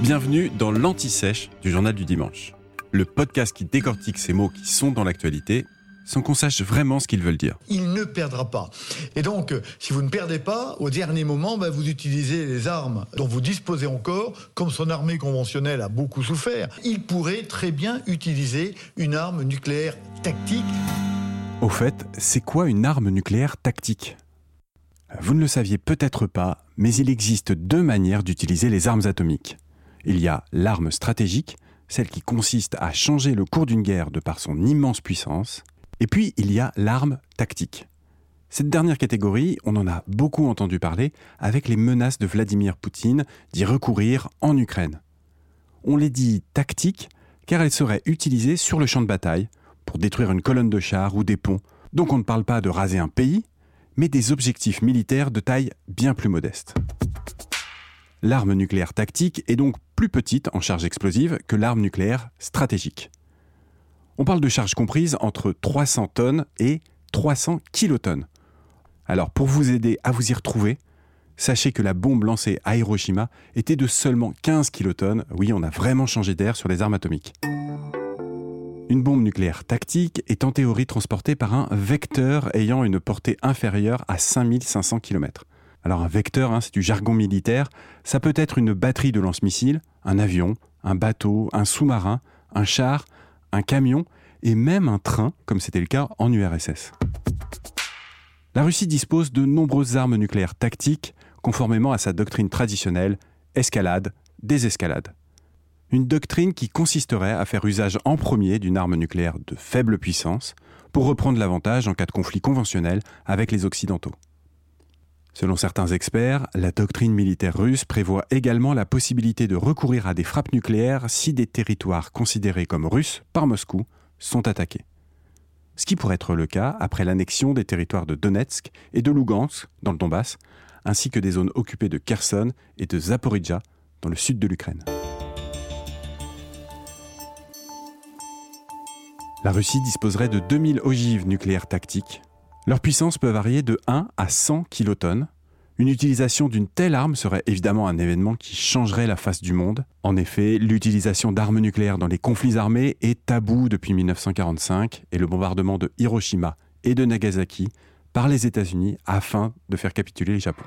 Bienvenue dans l'Anti-Sèche du Journal du Dimanche, le podcast qui décortique ces mots qui sont dans l'actualité sans qu'on sache vraiment ce qu'ils veulent dire. Il ne perdra pas. Et donc, euh, si vous ne perdez pas, au dernier moment, bah, vous utilisez les armes dont vous disposez encore, comme son armée conventionnelle a beaucoup souffert. Il pourrait très bien utiliser une arme nucléaire tactique. Au fait, c'est quoi une arme nucléaire tactique? Vous ne le saviez peut-être pas, mais il existe deux manières d'utiliser les armes atomiques. Il y a l'arme stratégique, celle qui consiste à changer le cours d'une guerre de par son immense puissance, et puis il y a l'arme tactique. Cette dernière catégorie, on en a beaucoup entendu parler avec les menaces de Vladimir Poutine d'y recourir en Ukraine. On les dit tactiques car elles seraient utilisées sur le champ de bataille pour détruire une colonne de chars ou des ponts. Donc on ne parle pas de raser un pays, mais des objectifs militaires de taille bien plus modeste. L'arme nucléaire tactique est donc plus petite en charge explosive que l'arme nucléaire stratégique. On parle de charges comprises entre 300 tonnes et 300 kilotonnes. Alors pour vous aider à vous y retrouver, sachez que la bombe lancée à Hiroshima était de seulement 15 kilotonnes. Oui, on a vraiment changé d'air sur les armes atomiques. Une bombe nucléaire tactique est en théorie transportée par un vecteur ayant une portée inférieure à 5500 km. Alors un vecteur, hein, c'est du jargon militaire, ça peut être une batterie de lance-missiles, un avion, un bateau, un sous-marin, un char, un camion et même un train, comme c'était le cas en URSS. La Russie dispose de nombreuses armes nucléaires tactiques, conformément à sa doctrine traditionnelle escalade, désescalade. Une doctrine qui consisterait à faire usage en premier d'une arme nucléaire de faible puissance pour reprendre l'avantage en cas de conflit conventionnel avec les Occidentaux. Selon certains experts, la doctrine militaire russe prévoit également la possibilité de recourir à des frappes nucléaires si des territoires considérés comme russes par Moscou sont attaqués. Ce qui pourrait être le cas après l'annexion des territoires de Donetsk et de Lugansk dans le Donbass, ainsi que des zones occupées de Kherson et de Zaporizhia dans le sud de l'Ukraine. La Russie disposerait de 2000 ogives nucléaires tactiques, leur puissance peut varier de 1 à 100 kilotonnes. Une utilisation d'une telle arme serait évidemment un événement qui changerait la face du monde. En effet, l'utilisation d'armes nucléaires dans les conflits armés est tabou depuis 1945 et le bombardement de Hiroshima et de Nagasaki par les États-Unis afin de faire capituler le Japon.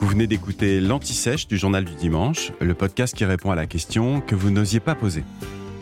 Vous venez d'écouter l'Anti-Sèche du Journal du Dimanche, le podcast qui répond à la question que vous n'osiez pas poser.